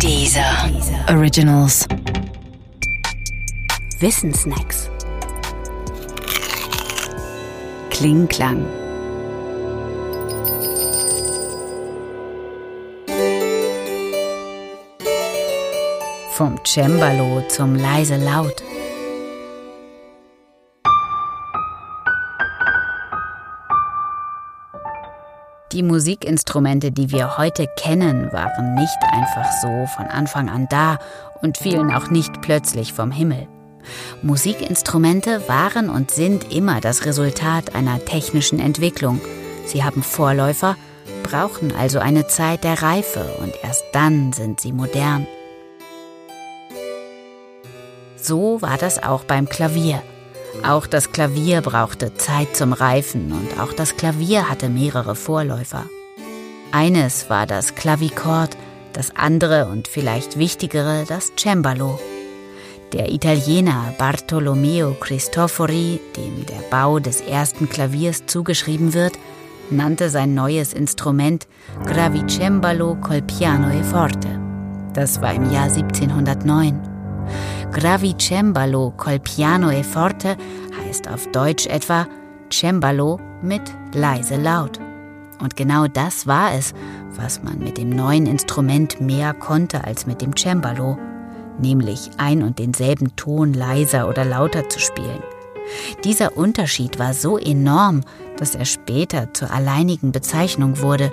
Dieser Originals. Wissensnacks. Klingklang. Vom Cembalo zum leise Laut. Die Musikinstrumente, die wir heute kennen, waren nicht einfach so von Anfang an da und fielen auch nicht plötzlich vom Himmel. Musikinstrumente waren und sind immer das Resultat einer technischen Entwicklung. Sie haben Vorläufer, brauchen also eine Zeit der Reife und erst dann sind sie modern. So war das auch beim Klavier. Auch das Klavier brauchte Zeit zum Reifen und auch das Klavier hatte mehrere Vorläufer. Eines war das Klavichord, das andere und vielleicht wichtigere das Cembalo. Der Italiener Bartolomeo Cristofori, dem der Bau des ersten Klaviers zugeschrieben wird, nannte sein neues Instrument Gravicembalo col piano e forte. Das war im Jahr 1709. Gravicembalo col piano e forte heißt auf Deutsch etwa Cembalo mit leise laut. Und genau das war es, was man mit dem neuen Instrument mehr konnte als mit dem Cembalo, nämlich ein und denselben Ton leiser oder lauter zu spielen. Dieser Unterschied war so enorm, dass er später zur alleinigen Bezeichnung wurde,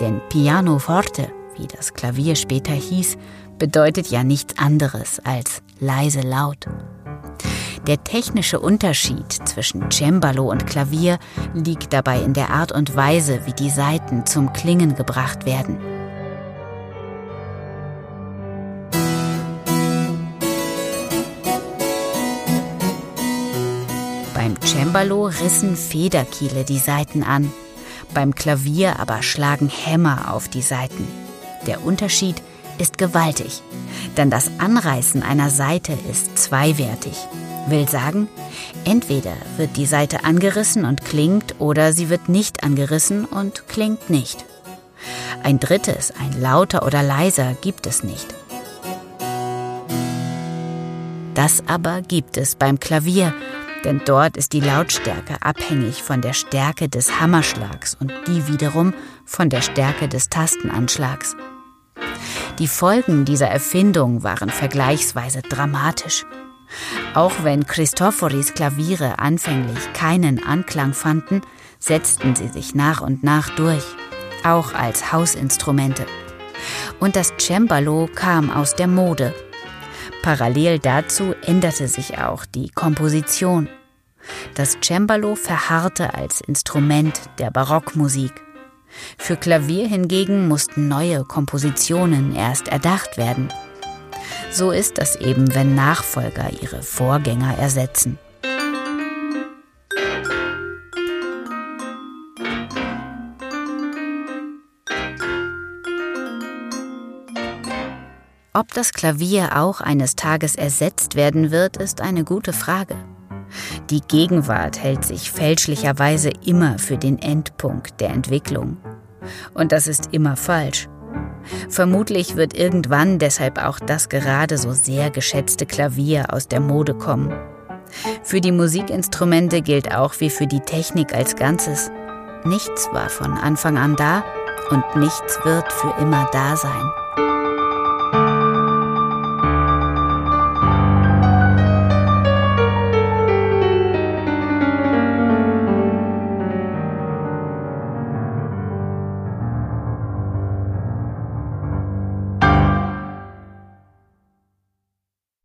denn Piano Forte, wie das Klavier später hieß, bedeutet ja nichts anderes als leise laut. Der technische Unterschied zwischen Cembalo und Klavier liegt dabei in der Art und Weise, wie die Saiten zum Klingen gebracht werden. Beim Cembalo rissen Federkiele die Saiten an, beim Klavier aber schlagen Hämmer auf die Saiten. Der Unterschied ist gewaltig, denn das Anreißen einer Saite ist zweiwertig. Will sagen, entweder wird die Saite angerissen und klingt oder sie wird nicht angerissen und klingt nicht. Ein drittes, ein lauter oder leiser, gibt es nicht. Das aber gibt es beim Klavier, denn dort ist die Lautstärke abhängig von der Stärke des Hammerschlags und die wiederum von der Stärke des Tastenanschlags. Die Folgen dieser Erfindung waren vergleichsweise dramatisch. Auch wenn Christoforis Klaviere anfänglich keinen Anklang fanden, setzten sie sich nach und nach durch, auch als Hausinstrumente. Und das Cembalo kam aus der Mode. Parallel dazu änderte sich auch die Komposition. Das Cembalo verharrte als Instrument der Barockmusik. Für Klavier hingegen mussten neue Kompositionen erst erdacht werden. So ist das eben, wenn Nachfolger ihre Vorgänger ersetzen. Ob das Klavier auch eines Tages ersetzt werden wird, ist eine gute Frage. Die Gegenwart hält sich fälschlicherweise immer für den Endpunkt der Entwicklung. Und das ist immer falsch. Vermutlich wird irgendwann deshalb auch das gerade so sehr geschätzte Klavier aus der Mode kommen. Für die Musikinstrumente gilt auch wie für die Technik als Ganzes. Nichts war von Anfang an da und nichts wird für immer da sein.